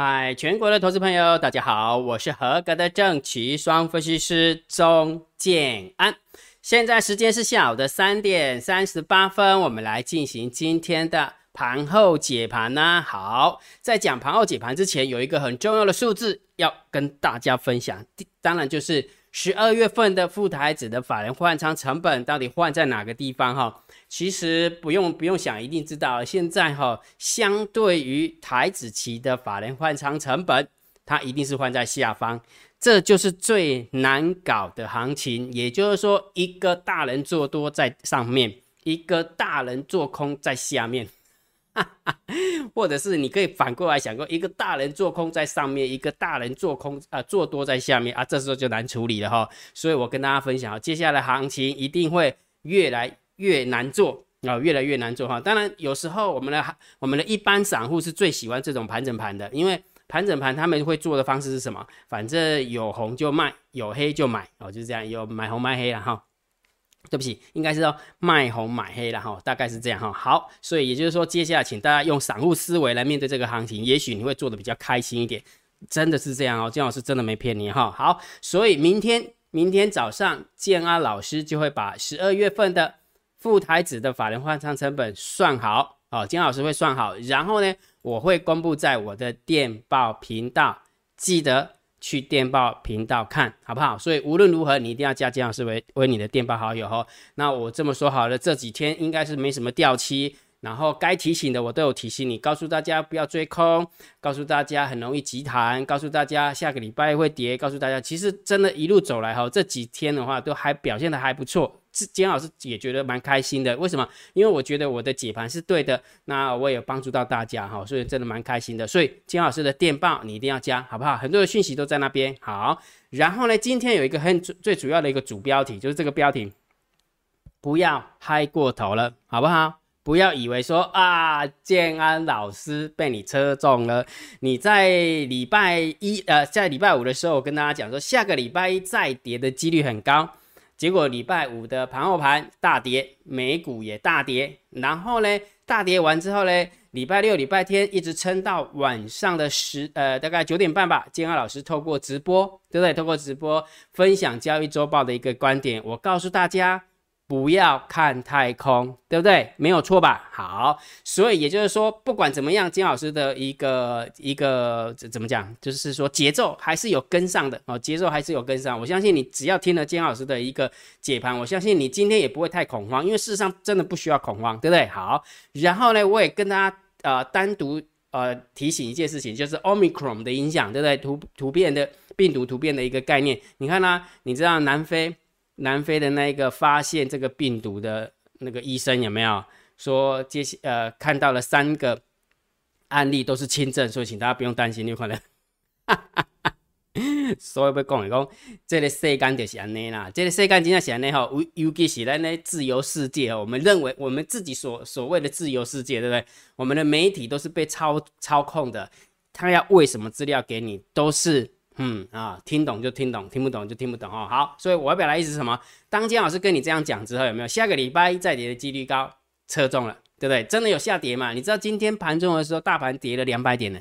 嗨，全国的投资朋友，大家好，我是合格的正奇双分析师钟建安。现在时间是下午的三点三十八分，我们来进行今天的盘后解盘呢。好，在讲盘后解盘之前，有一个很重要的数字要跟大家分享，当然就是十二月份的富台指的法人换仓成本到底换在哪个地方哈。其实不用不用想，一定知道。现在哈，相对于台子期的法人换仓成本，它一定是换在下方，这就是最难搞的行情。也就是说，一个大人做多在上面，一个大人做空在下面，或者是你可以反过来想过，一个大人做空在上面，一个大人做空啊做多在下面啊，这时候就难处理了哈。所以我跟大家分享，接下来行情一定会越来。越难做啊，越来越难做哈。当然，有时候我们的我们的一般散户是最喜欢这种盘整盘的，因为盘整盘他们会做的方式是什么？反正有红就卖，有黑就买哦，就是这样，有买红卖黑了哈。对不起，应该是要卖红买黑了哈，大概是这样哈。好，所以也就是说，接下来请大家用散户思维来面对这个行情，也许你会做的比较开心一点。真的是这样哦，姜老师真的没骗你哈。好，所以明天明天早上建安老师就会把十二月份的。副台子的法人换仓成本算好哦，金老师会算好，然后呢，我会公布在我的电报频道，记得去电报频道看好不好？所以无论如何，你一定要加金老师为为你的电报好友哦。那我这么说好了，这几天应该是没什么掉期。然后该提醒的我都有提醒你，告诉大家不要追空，告诉大家很容易急弹，告诉大家下个礼拜会跌，告诉大家其实真的一路走来哈，这几天的话都还表现的还不错，金老师也觉得蛮开心的。为什么？因为我觉得我的解盘是对的，那我也帮助到大家哈，所以真的蛮开心的。所以金老师的电报你一定要加，好不好？很多的讯息都在那边。好，然后呢，今天有一个很最主要的一个主标题，就是这个标题，不要嗨过头了，好不好？不要以为说啊，建安老师被你车中了。你在礼拜一呃，在礼拜五的时候，我跟大家讲说，下个礼拜一再跌的几率很高。结果礼拜五的盘后盘大跌，美股也大跌。然后呢，大跌完之后呢，礼拜六、礼拜天一直撑到晚上的十呃，大概九点半吧。建安老师透过直播，对不对？透过直播分享交易周报的一个观点，我告诉大家。不要看太空，对不对？没有错吧？好，所以也就是说，不管怎么样，金老师的一个一个怎么讲，就是说节奏还是有跟上的哦，节奏还是有跟上。我相信你只要听了金老师的一个解盘，我相信你今天也不会太恐慌，因为事实上真的不需要恐慌，对不对？好，然后呢，我也跟大家呃单独呃提醒一件事情，就是 Omicron 的影响，对不对？突突变的病毒突变的一个概念，你看呢？你知道南非？南非的那一个发现这个病毒的那个医生有没有说接呃看到了三个案例都是轻症，所以请大家不用担心，有可能。所以要讲一讲，这个世界就是安尼啦，这个世界真正是安尼吼，尤尤其是咱的自由世界哦，我们认为我们自己所所谓的自由世界，对不对？我们的媒体都是被操操控的，他要喂什么资料给你，都是。嗯啊，听懂就听懂，听不懂就听不懂哦。好，所以我要表达意思是什么？当金老师跟你这样讲之后，有没有下个礼拜再跌的几率高？测中了，对不对？真的有下跌嘛？你知道今天盘中的时候，大盘跌了两百点呢，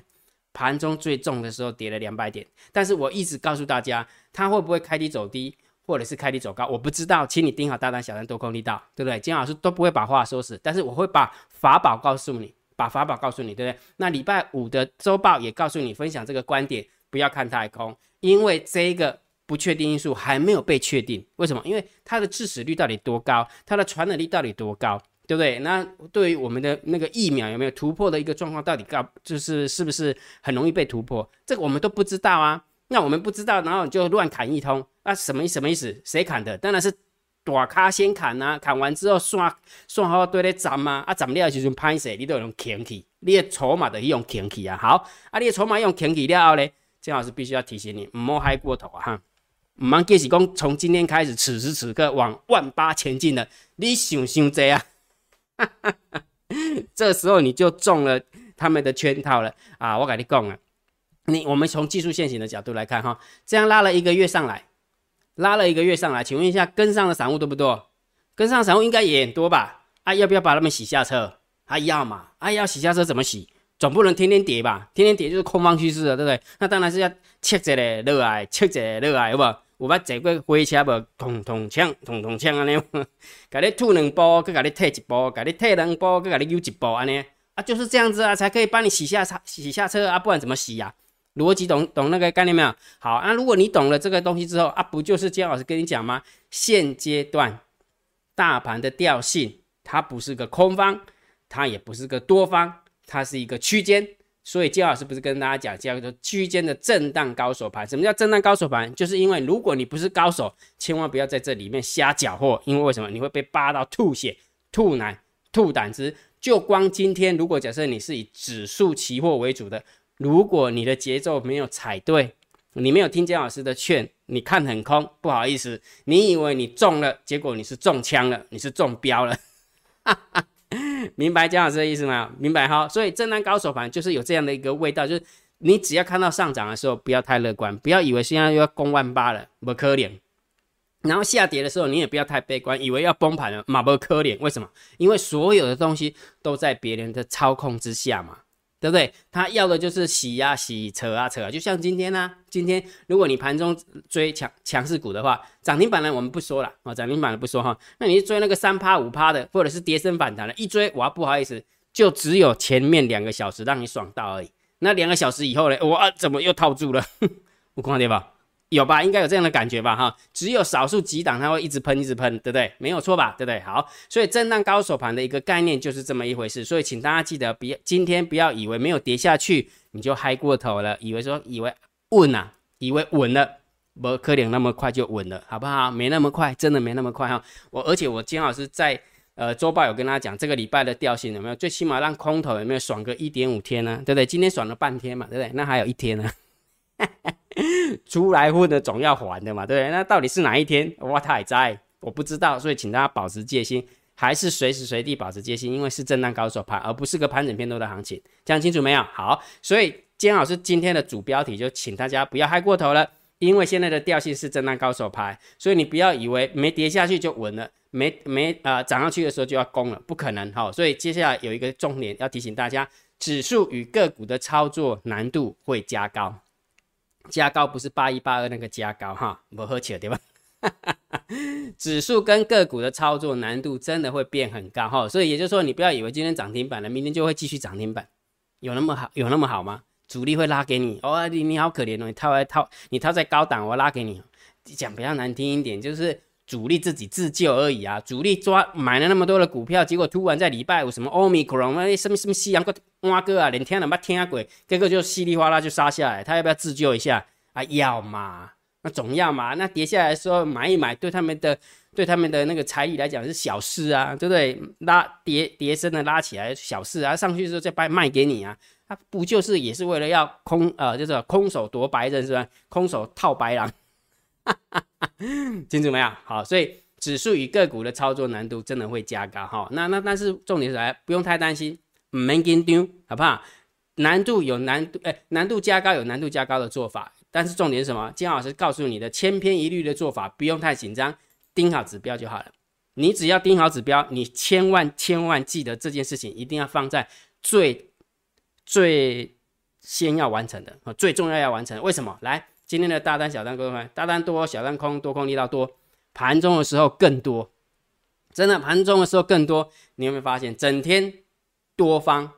盘中最重的时候跌了两百点。但是我一直告诉大家，它会不会开低走低，或者是开低走高？我不知道，请你盯好大单、小单、多空力道，对不对？金老师都不会把话说死，但是我会把法宝告诉你，把法宝告诉你，对不对？那礼拜五的周报也告诉你，分享这个观点。不要看太空，因为这个不确定因素还没有被确定。为什么？因为它的致死率到底多高，它的传染力到底多高，对不对？那对于我们的那个疫苗有没有突破的一个状况，到底高就是是不是很容易被突破？这个我们都不知道啊。那我们不知道，然后就乱砍一通，那什么什么意思？谁砍的？当然是大咖先砍呐。砍完之后算算好对咧斩嘛，啊斩了就阵拍死，你都用停起，你的筹码都用停起啊。好，啊你的筹码用停起了后咧。金老师必须要提醒你，唔好嗨过头啊！哈，唔好计是讲从今天开始，此时此刻往万八前进的，你想想这样，这时候你就中了他们的圈套了啊！我跟你讲啊，你我们从技术线型的角度来看哈，这样拉了一个月上来，拉了一个月上来，请问一下，跟上的散户多不多？跟上散户应该也很多吧？啊，要不要把他们洗下车？还要嘛？啊，要洗下车怎么洗？总不能天天跌吧？天天跌就是空方趋势了，对不对？那当然是要切一个落来，切一个落来，有无？有？捌坐过火车无？通通枪，通通枪安尼，甲你吐两步，佮甲你退一步，甲你退两步，佮甲你又一步安尼，啊，就是这样子啊，才可以帮你洗下车，洗下车啊，不然怎么洗呀？逻辑懂懂那个概念没有？好，那如果你懂了这个东西之后啊，不就是姜老师跟你讲吗？现阶段大盘的调性，它不是个空方，它也不是个多方。它是一个区间，所以金老师不是跟大家讲叫做区间的震荡高手？盘？什么叫震荡高手？盘？就是因为如果你不是高手，千万不要在这里面瞎搅和，因为为什么？你会被扒到吐血、吐奶、吐胆汁。就光今天，如果假设你是以指数期货为主的，如果你的节奏没有踩对，你没有听姜老师的劝，你看很空，不好意思，你以为你中了，结果你是中枪了，你是中标了，明白江老师的意思吗？明白哈，所以震荡高手盘就是有这样的一个味道，就是你只要看到上涨的时候，不要太乐观，不要以为现在又要攻万八了，不可怜。然后下跌的时候，你也不要太悲观，以为要崩盘了，嘛不可怜。为什么？因为所有的东西都在别人的操控之下嘛。对不对？他要的就是洗呀洗、扯啊扯，就像今天呢。今天如果你盘中追强强势股的话，涨停板呢我们不说了啊，涨停板的不说哈。那你追那个三趴五趴的，或者是跌升反弹的，一追哇不好意思，就只有前面两个小时让你爽到而已。那两个小时以后呢，哇怎么又套住了？我看对吧？有吧，应该有这样的感觉吧，哈，只有少数几档它会一直喷，一直喷，对不对？没有错吧，对不对？好，所以震荡高手盘的一个概念就是这么一回事，所以请大家记得，别今天不要以为没有跌下去你就嗨过头了，以为说以为稳啊，以为稳了，不可能那么快就稳了，好不好？没那么快，真的没那么快哈。我而且我金老师在呃周报有跟大家讲，这个礼拜的调性有没有？最起码让空头有没有爽个一点五天呢？对不对？今天爽了半天嘛，对不对？那还有一天呢。出来混的总要还的嘛，对不对？那到底是哪一天？我太在，我不知道，所以请大家保持戒心，还是随时随地保持戒心，因为是震荡高手盘，而不是个盘整偏多的行情，讲清楚没有？好，所以姜老师今天的主标题就请大家不要嗨过头了，因为现在的调性是震荡高手盘，所以你不要以为没跌下去就稳了，没没啊涨上去的时候就要攻了，不可能哈。所以接下来有一个重点要提醒大家，指数与个股的操作难度会加高。加高不是八一八二那个加高哈，不喝酒对吧？指数跟个股的操作难度真的会变很高哈，所以也就是说，你不要以为今天涨停板了，明天就会继续涨停板，有那么好有那么好吗？主力会拉给你哦，你你好可怜哦，你套在套你套在高档，我拉给你，讲比较难听一点就是。主力自己自救而已啊！主力抓买了那么多的股票，结果突然在礼拜五什么欧米克隆那什么什么西洋个蛙哥啊，连天都没听鬼，这个就稀里哗啦就杀下来，他要不要自救一下啊？要嘛，那总要嘛。那跌下来的时候买一买，对他们的对他们的那个财力来讲是小事啊，对不对？拉跌跌升的拉起来小事啊，上去之后再卖卖给你啊，他不就是也是为了要空呃，就是空手夺白刃是吧？空手套白狼。清楚没有？好，所以指数与个股的操作难度真的会加高哈。那那但是重点是来，不用太担心，没跟丢，好不好？难度有难度，哎，难度加高有难度加高的做法，但是重点是什么？金老师告诉你的千篇一律的做法，不用太紧张，盯好指标就好了。你只要盯好指标，你千万千万记得这件事情一定要放在最最先要完成的，最重要要完成。为什么？来。今天的大单、小单各位朋友，大单多，小单空，多空力道多，盘中的时候更多，真的盘中的时候更多。你有没有发现，整天多方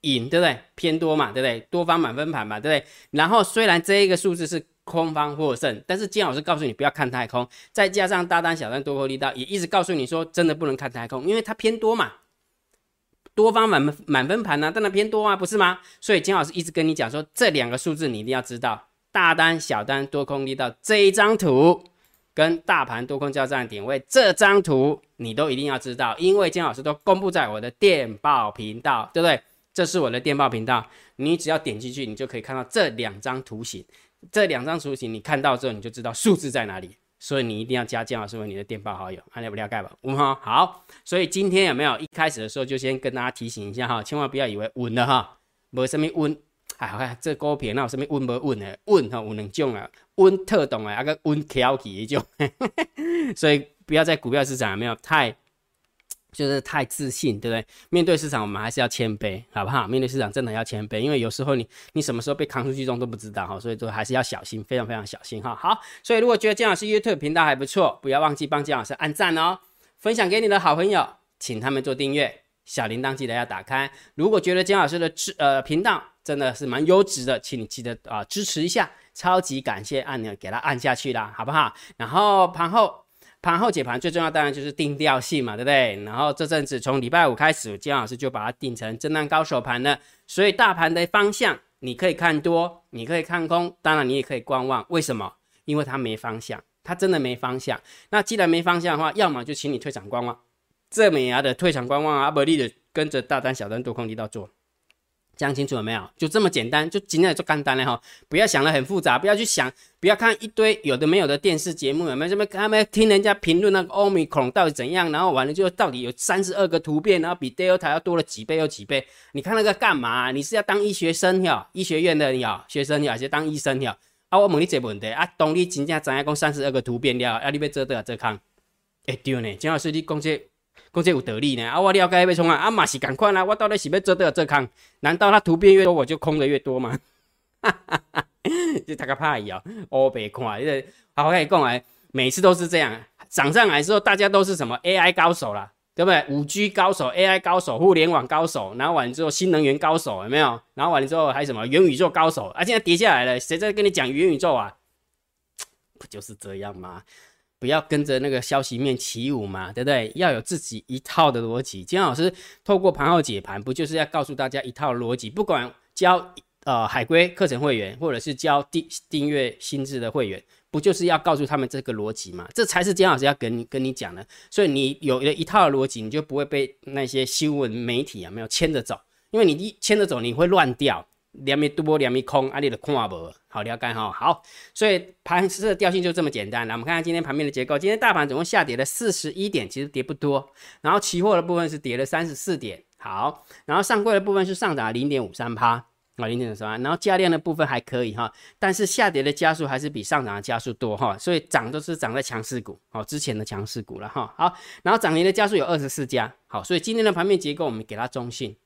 赢，对不对？偏多嘛，对不对？多方满分盘嘛，对不对？然后虽然这一个数字是空方获胜，但是金老师告诉你不要看太空，再加上大单、小单多空力道，也一直告诉你说，真的不能看太空，因为它偏多嘛，多方满满分盘呢，当然偏多啊，不是吗？所以金老师一直跟你讲说，这两个数字你一定要知道。大单、小单、多空力道这一张图，跟大盘多空交战点位这张图，你都一定要知道，因为金老师都公布在我的电报频道，对不对？这是我的电报频道，你只要点进去，你就可以看到这两张图形。这两张图形你看到之后，你就知道数字在哪里。所以你一定要加金老师为你的电报好友，看了不了解吧？稳哈好。所以今天有没有一开始的时候就先跟大家提醒一下哈，千万不要以为稳了哈，没什么稳。哎，好看这股票那有什么稳不稳的？稳哈有两种啊，稳特懂的，啊个稳挑起一种。所以不要在股票市场没有太就是太自信，对不对？面对市场，我们还是要谦卑，好不好？面对市场真的要谦卑，因为有时候你你什么时候被扛出去中都不知道哈，所以说还是要小心，非常非常小心哈。好，所以如果觉得姜老师 YouTube 频道还不错，不要忘记帮姜老师按赞哦，分享给你的好朋友，请他们做订阅，小铃铛记得要打开。如果觉得姜老师的支呃频道真的是蛮优质的，请你记得啊支持一下，超级感谢按钮给他按下去啦，好不好？然后盘后。盘后解盘最重要当然就是定调性嘛，对不对？然后这阵子从礼拜五开始，姜老师就把它定成震荡高手盘了。所以大盘的方向你可以看多，你可以看空，当然你也可以观望。为什么？因为它没方向，它真的没方向。那既然没方向的话，要么就请你退场观望，这美牙的退场观望啊，不利的跟着大单、小单多空力道做。讲清楚了没有？就这么简单，就今天就干单了哈！不要想的很复杂，不要去想，不要看一堆有的没有的电视节目，有没有什么？他们听人家评论那个欧米孔到底怎样，然后完了就到底有三十二个突变，然后比 Delta 要多了几倍又几倍？你看那个干嘛？你是要当医学生呀？医学院的呀？学生呀？还是当医生呀？啊，我问你这问题啊，当你真正知影讲三十二个突变了，啊，你要做多少做空？哎对呢，正好是你讲这。讲这有道理呢，啊，我了解要冲啊，啊嘛是赶快啦，我到底是要做多少做空？难道它图片越多，我就空的越多吗？哈哈哈，就大个怕伊哦，我别看，因为好可以讲哎，每次都是这样，涨上来之后，大家都是什么 AI 高手啦，对不对？五 G 高手、AI 高手、互联网高手，然后完之后新能源高手有没有？然后完了之后还什么元宇宙高手？啊，现在跌下来了，谁在跟你讲元宇宙啊？不就是这样吗？不要跟着那个消息面起舞嘛，对不对？要有自己一套的逻辑。金老师透过盘后解盘，不就是要告诉大家一套逻辑？不管教呃海龟课程会员，或者是教订订阅新制的会员，不就是要告诉他们这个逻辑嘛？这才是金老师要跟你跟你讲的。所以你有了一套逻辑，你就不会被那些新闻媒体啊没有牵着走，因为你一牵着走，你会乱掉。两米多，两米空，啊，你的看无，好了解哈。好，所以盘势的调性就这么简单。来，我们看看今天盘面的结构。今天大盘总共下跌了四十一点，其实跌不多。然后期货的部分是跌了三十四点。好，然后上柜的部分是上涨零点五三趴，啊，零点五三。然后价量的部分还可以哈，但是下跌的加速还是比上涨的加速多哈。所以涨都是涨在强势股，哦，之前的强势股了哈。好，然后涨停的加速有二十四家。好，所以今天的盘面结构我们给它中性。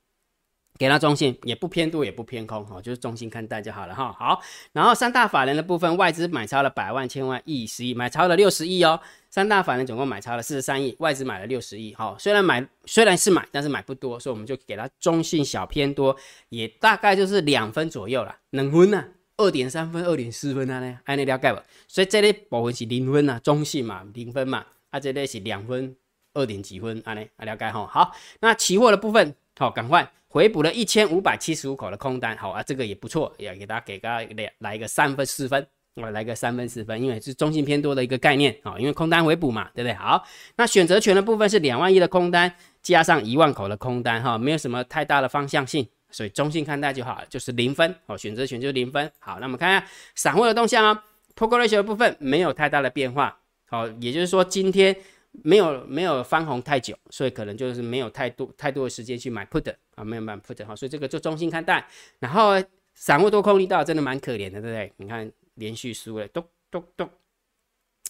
给它中性，也不偏多，也不偏空，哈，就是中性看待就好了，哈。好，然后三大法人的部分，外资买超了百万、千万、亿、十亿，买超了六十亿哦。三大法人总共买超了四十三亿，外资买了六十亿，好，虽然买虽然是买，但是买不多，所以我们就给它中性小偏多，也大概就是两分左右了，两分呢，二点三分、二点四分啊，呢，按你了解吧。所以这类部分是零分啊，中性嘛，零分嘛，啊，这类是两分、二点几分，啊呢，啊了解哈。好，那期货的部分，好，赶快。回补了一千五百七十五口的空单，好啊，这个也不错，也给大家给大家来来一个三分四分，我来个三分四分，因为是中性偏多的一个概念啊，因为空单回补嘛，对不对？好，那选择权的部分是两万亿的空单加上一万口的空单，哈，没有什么太大的方向性，所以中性看待就好，就是零分哦，选择权就是零分。好，那我们看一下散户的动向啊 p o k e ratio 的部分没有太大的变化，好，也就是说今天。没有没有翻红太久，所以可能就是没有太多太多的时间去买 put 啊，没有买 put 哈，所以这个就中心看待。然后散户多空力道真的蛮可怜的，对不对？你看连续输了，咚咚咚，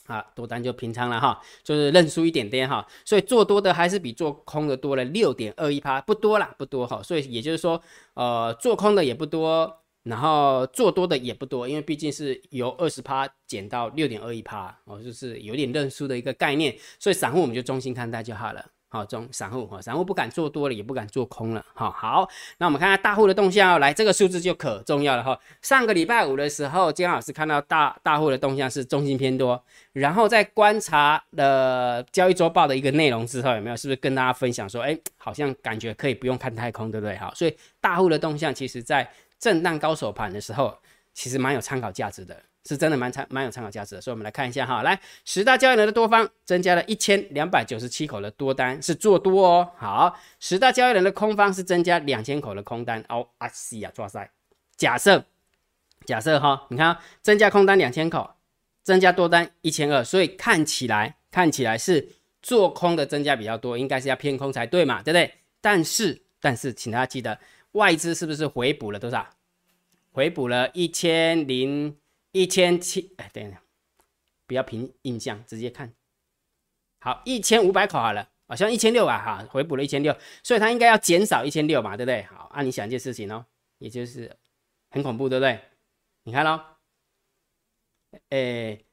啊，多单就平仓了哈，就是认输一点点哈。所以做多的还是比做空的多了六点二一趴，不多啦，不多哈。所以也就是说，呃，做空的也不多。然后做多的也不多，因为毕竟是由二十趴减到六点二一趴哦，就是有点认输的一个概念，所以散户我们就中心看待就好了。好，中散户哈，散户不敢做多了，也不敢做空了。好，好，那我们看看大户的动向哦，来这个数字就可重要了哈。上个礼拜五的时候，姜老师看到大大户的动向是中心偏多，然后在观察了交易周报的一个内容之后，有没有是不是跟大家分享说，哎，好像感觉可以不用看太空，对不对？好，所以大户的动向其实在。震荡高手盘的时候，其实蛮有参考价值的，是真的蛮参蛮有参考价值的。所以，我们来看一下哈，来十大交易人的多方增加了一千两百九十七口的多单，是做多哦。好，十大交易人的空方是增加两千口的空单哦。啊西呀，抓塞！假设假设哈，你看增加空单两千口，增加多单一千二，所以看起来看起来是做空的增加比较多，应该是要偏空才对嘛，对不对？但是但是，请大家记得。外资是不是回补了多少？回补了一千零一千七，哎，等一下，不要凭印象，直接看。好，一千五百口好了，好像一千六啊，哈，回补了一千六，所以它应该要减少一千六嘛，对不对？好，啊，你想一件事情哦，也就是很恐怖，对不对？你看喽，诶，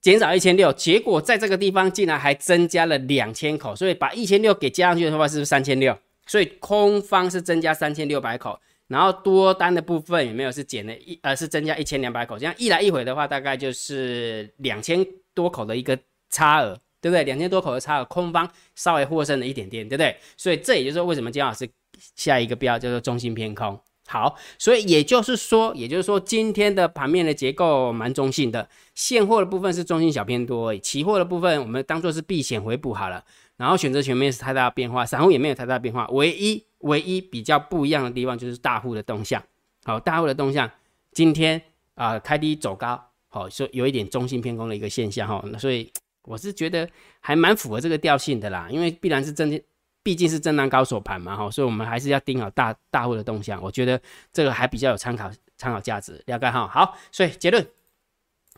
减少一千六，结果在这个地方竟然还增加了两千口，所以把一千六给加上去的话，是不是三千六？所以空方是增加三千六百口，然后多单的部分有没有是减了一呃是增加一千两百口？这样一来一回的话，大概就是两千多口的一个差额。对不对？两千多口的差额，空方稍微获胜了一点点，对不对？所以这也就是，为什么姜老师下一个标叫做中心偏空。好，所以也就是说，也就是说，今天的盘面的结构蛮中性的，现货的部分是中性小偏多，期货的部分我们当做是避险回补好了。然后选择权没有太大的变化，散户也没有太大变化，唯一唯一比较不一样的地方就是大户的动向。好，大户的动向今天啊开低走高，好，说有一点中性偏空的一个现象哈，那所以。我是觉得还蛮符合这个调性的啦，因为必然是震，毕竟是震荡高手盘嘛，哈，所以我们还是要盯好大大户的动向。我觉得这个还比较有参考参考价值，了解哈。好，所以结论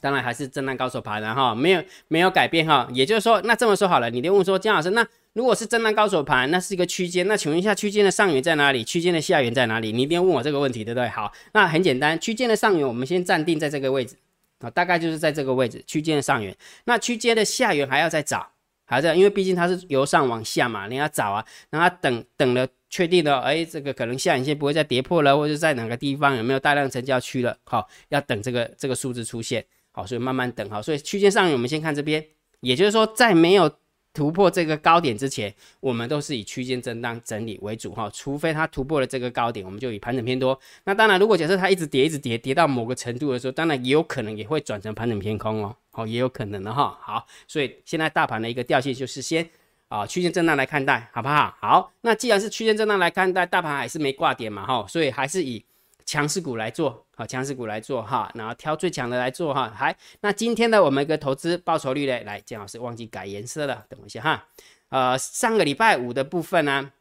当然还是震荡高手盘了哈，没有没有改变哈。也就是说，那这么说好了，你就问说姜老师，那如果是震荡高手盘，那是一个区间，那请问一下，区间的上缘在哪里？区间的下缘在哪里？你一定要问我这个问题，对不对？好，那很简单，区间的上缘我们先暂定在这个位置。啊，大概就是在这个位置区间的上缘，那区间的下缘还要再找，还在，因为毕竟它是由上往下嘛，你要找啊，让它等等了，确定了，哎，这个可能下影线不会再跌破了，或者在哪个地方有没有大量成交区了，好，要等这个这个数字出现，好，所以慢慢等，好，所以区间上我们先看这边，也就是说在没有。突破这个高点之前，我们都是以区间震荡整理为主哈，除非它突破了这个高点，我们就以盘整偏多。那当然，如果假设它一直跌，一直跌，跌到某个程度的时候，当然也有可能也会转成盘整偏空哦，好，也有可能的哈。好，所以现在大盘的一个调性就是先啊区间震荡来看待，好不好？好，那既然是区间震荡来看待，大盘还是没挂点嘛哈，所以还是以。强势股来做，好，强势股来做哈，然后挑最强的来做哈。还那今天的我们一个投资报酬率呢？来，姜老师忘记改颜色了，等一下哈。呃，上个礼拜五的部分呢，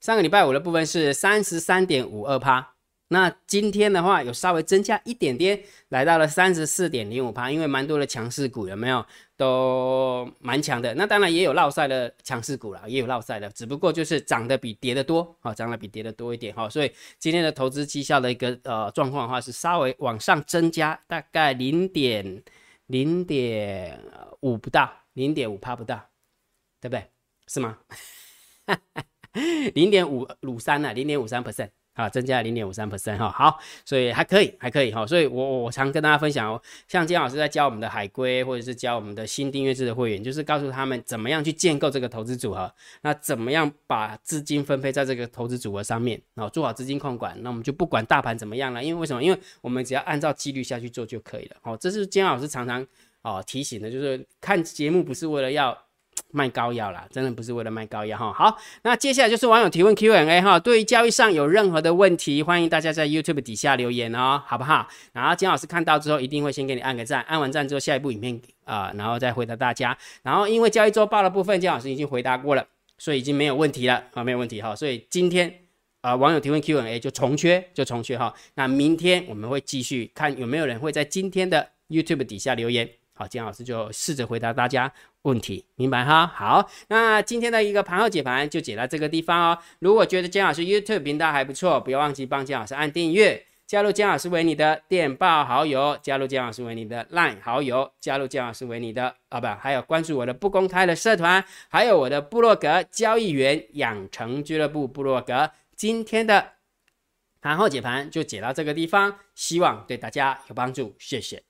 上个礼拜五的部分是三十三点五二趴。那今天的话有稍微增加一点点，来到了三十四点零五趴，因为蛮多的强势股有没有都蛮强的？那当然也有落赛的强势股了，也有落赛的，只不过就是涨得比跌的多，好，涨得比跌的多一点哈。所以今天的投资绩效的一个呃状况的话是稍微往上增加，大概零点零点五不到，零点五趴不到，对不对？是吗？零点五五三呢？零点五三 percent。啊，增加了零点五三 percent 哈，好，所以还可以，还可以哈，所以我我常跟大家分享哦，像金老师在教我们的海龟，或者是教我们的新订阅制的会员，就是告诉他们怎么样去建构这个投资组合，那怎么样把资金分配在这个投资组合上面，然后做好资金控管，那我们就不管大盘怎么样了，因为为什么？因为我们只要按照纪律下去做就可以了，好，这是金老师常常啊提醒的，就是看节目不是为了要。卖膏药啦，真的不是为了卖膏药哈。好，那接下来就是网友提问 Q&A 哈。对于交易上有任何的问题，欢迎大家在 YouTube 底下留言哦，好不好？然后金老师看到之后，一定会先给你按个赞，按完赞之后，下一部影片啊，然后再回答大家。然后因为交易周报的部分，金老师已经回答过了，所以已经没有问题了啊，没有问题哈。所以今天啊，网友提问 Q&A 就重缺，就重缺哈。那明天我们会继续看有没有人会在今天的 YouTube 底下留言。好，金老师就试着回答大家问题，明白哈？好，那今天的一个盘后解盘就解到这个地方哦。如果觉得姜老师 YouTube 频道还不错，不要忘记帮姜老师按订阅，加入姜老师为你的电报好友，加入姜老师为你的 Line 好友，加入姜老师为你的啊不，还有关注我的不公开的社团，还有我的部落格交易员养成俱乐部部落格。今天的盘后解盘就解到这个地方，希望对大家有帮助，谢谢。